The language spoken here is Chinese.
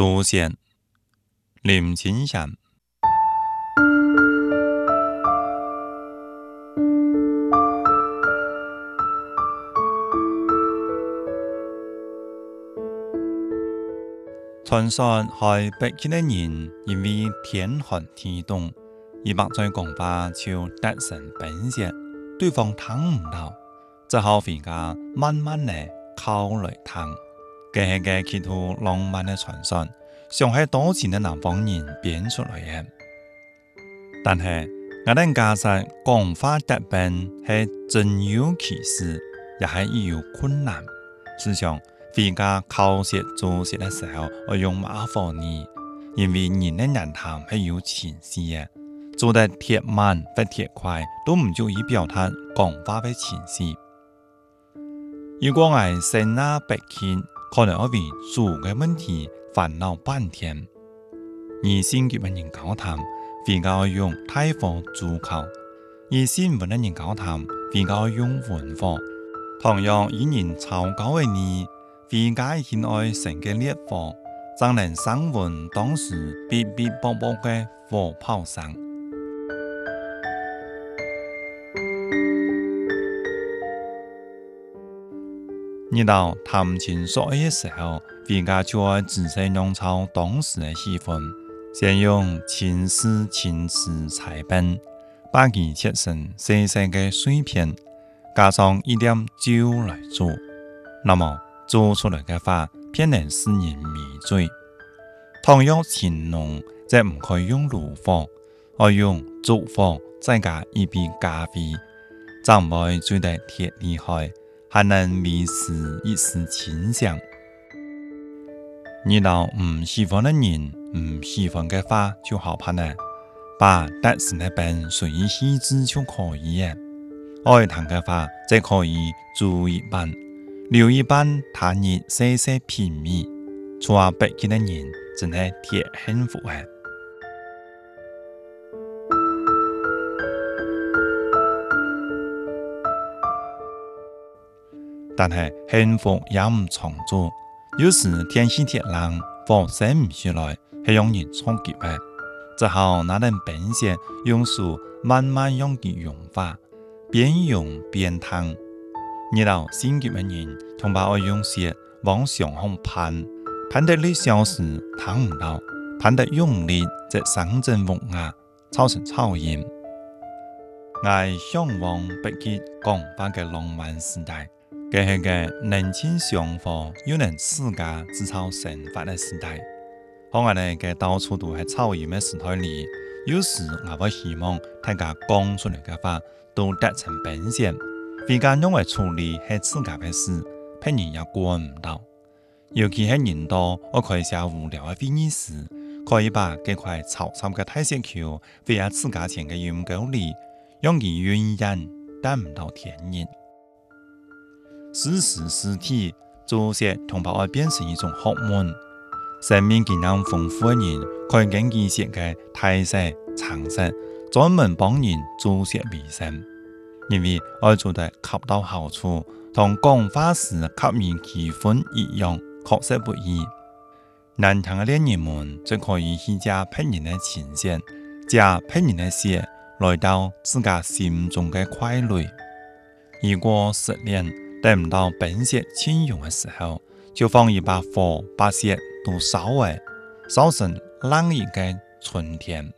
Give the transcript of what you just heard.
祖先林琴祥。傳說喺北京嘅人因為天寒地凍，而白在講話就得神本色，對方聽唔到，只好回家慢慢嚟靠來聽。嘅系嘅寄托浪漫嘅传说，上系多钱嘅南方人编出来嘅。但系我哋家设讲法得病系真有其事，也系有困难。试想回家考试做食嘅时候，我用马房呢？因为人呢人谈系有钱事嘅，做得铁慢或铁快都唔足以表达讲法嘅钱事。如果我系身白。百可能我为煮嘅问题烦恼半天，二心结问人交谈，比较用泰方煮口；二心问得人交谈，比较用文化。同样，与人草稿的你，会解现在神嘅烈火，才能生完当时逼逼啵啵嘅火炮声。你到谈情说爱的时候，回家就要仔细弄套当时的气氛，先用青丝、青丝彩笔，把其切成细细嘅碎片，加上一点酒来做，那么做出来嘅花，偏能使人迷醉。倘若情浓，则唔可以用炉火，而用竹火，再加一杯咖啡，就唔会醉得太厉害。还能迷失一丝清香。遇到不喜欢的人、不喜欢的花就好怕了。把得失那般随心之就可以耶。爱谈的花，则可以做一半，留一半谈人，细细品味。做北京的人，真系贴心福啊！但系幸福也唔长久，有时天时铁冷，火生唔起来，系容易冲击嘅。只好拿点冰屑用树慢慢让佢融化，边融边烫。遇到心急嘅人，从把爱用雪往上方喷，喷得力小时烫唔到，喷得用力则生阵木牙，造成噪音。我向往北极广泛的浪漫时代。佢系个年轻上火，有人自家制造神法的时代，我呢，给到处都系草原的时代里，有时我会希望大家讲出来的话都达成本现，而家因为处理系自家的事，别人也管不到，尤其是人多，我可以下无聊嘅会忆时，可以把这块草草的叹息桥飞我自家前的院沟里，让佢云烟，得不到天人。收拾尸体、做些，同胞会变成一种学问。生命经验丰富的人，可以根据械地打扫、常识，专门帮人做些卫生。因为爱做的恰到好处，同讲话时恰言气氛一样，确实不易。难谈的恋人们，则可以去吃别人的情线，借别人的血，来到自家心中的快乐。如果失恋，等不到冰雪清融的时候，就放一把火，把雪都烧完，烧成冷一的春天。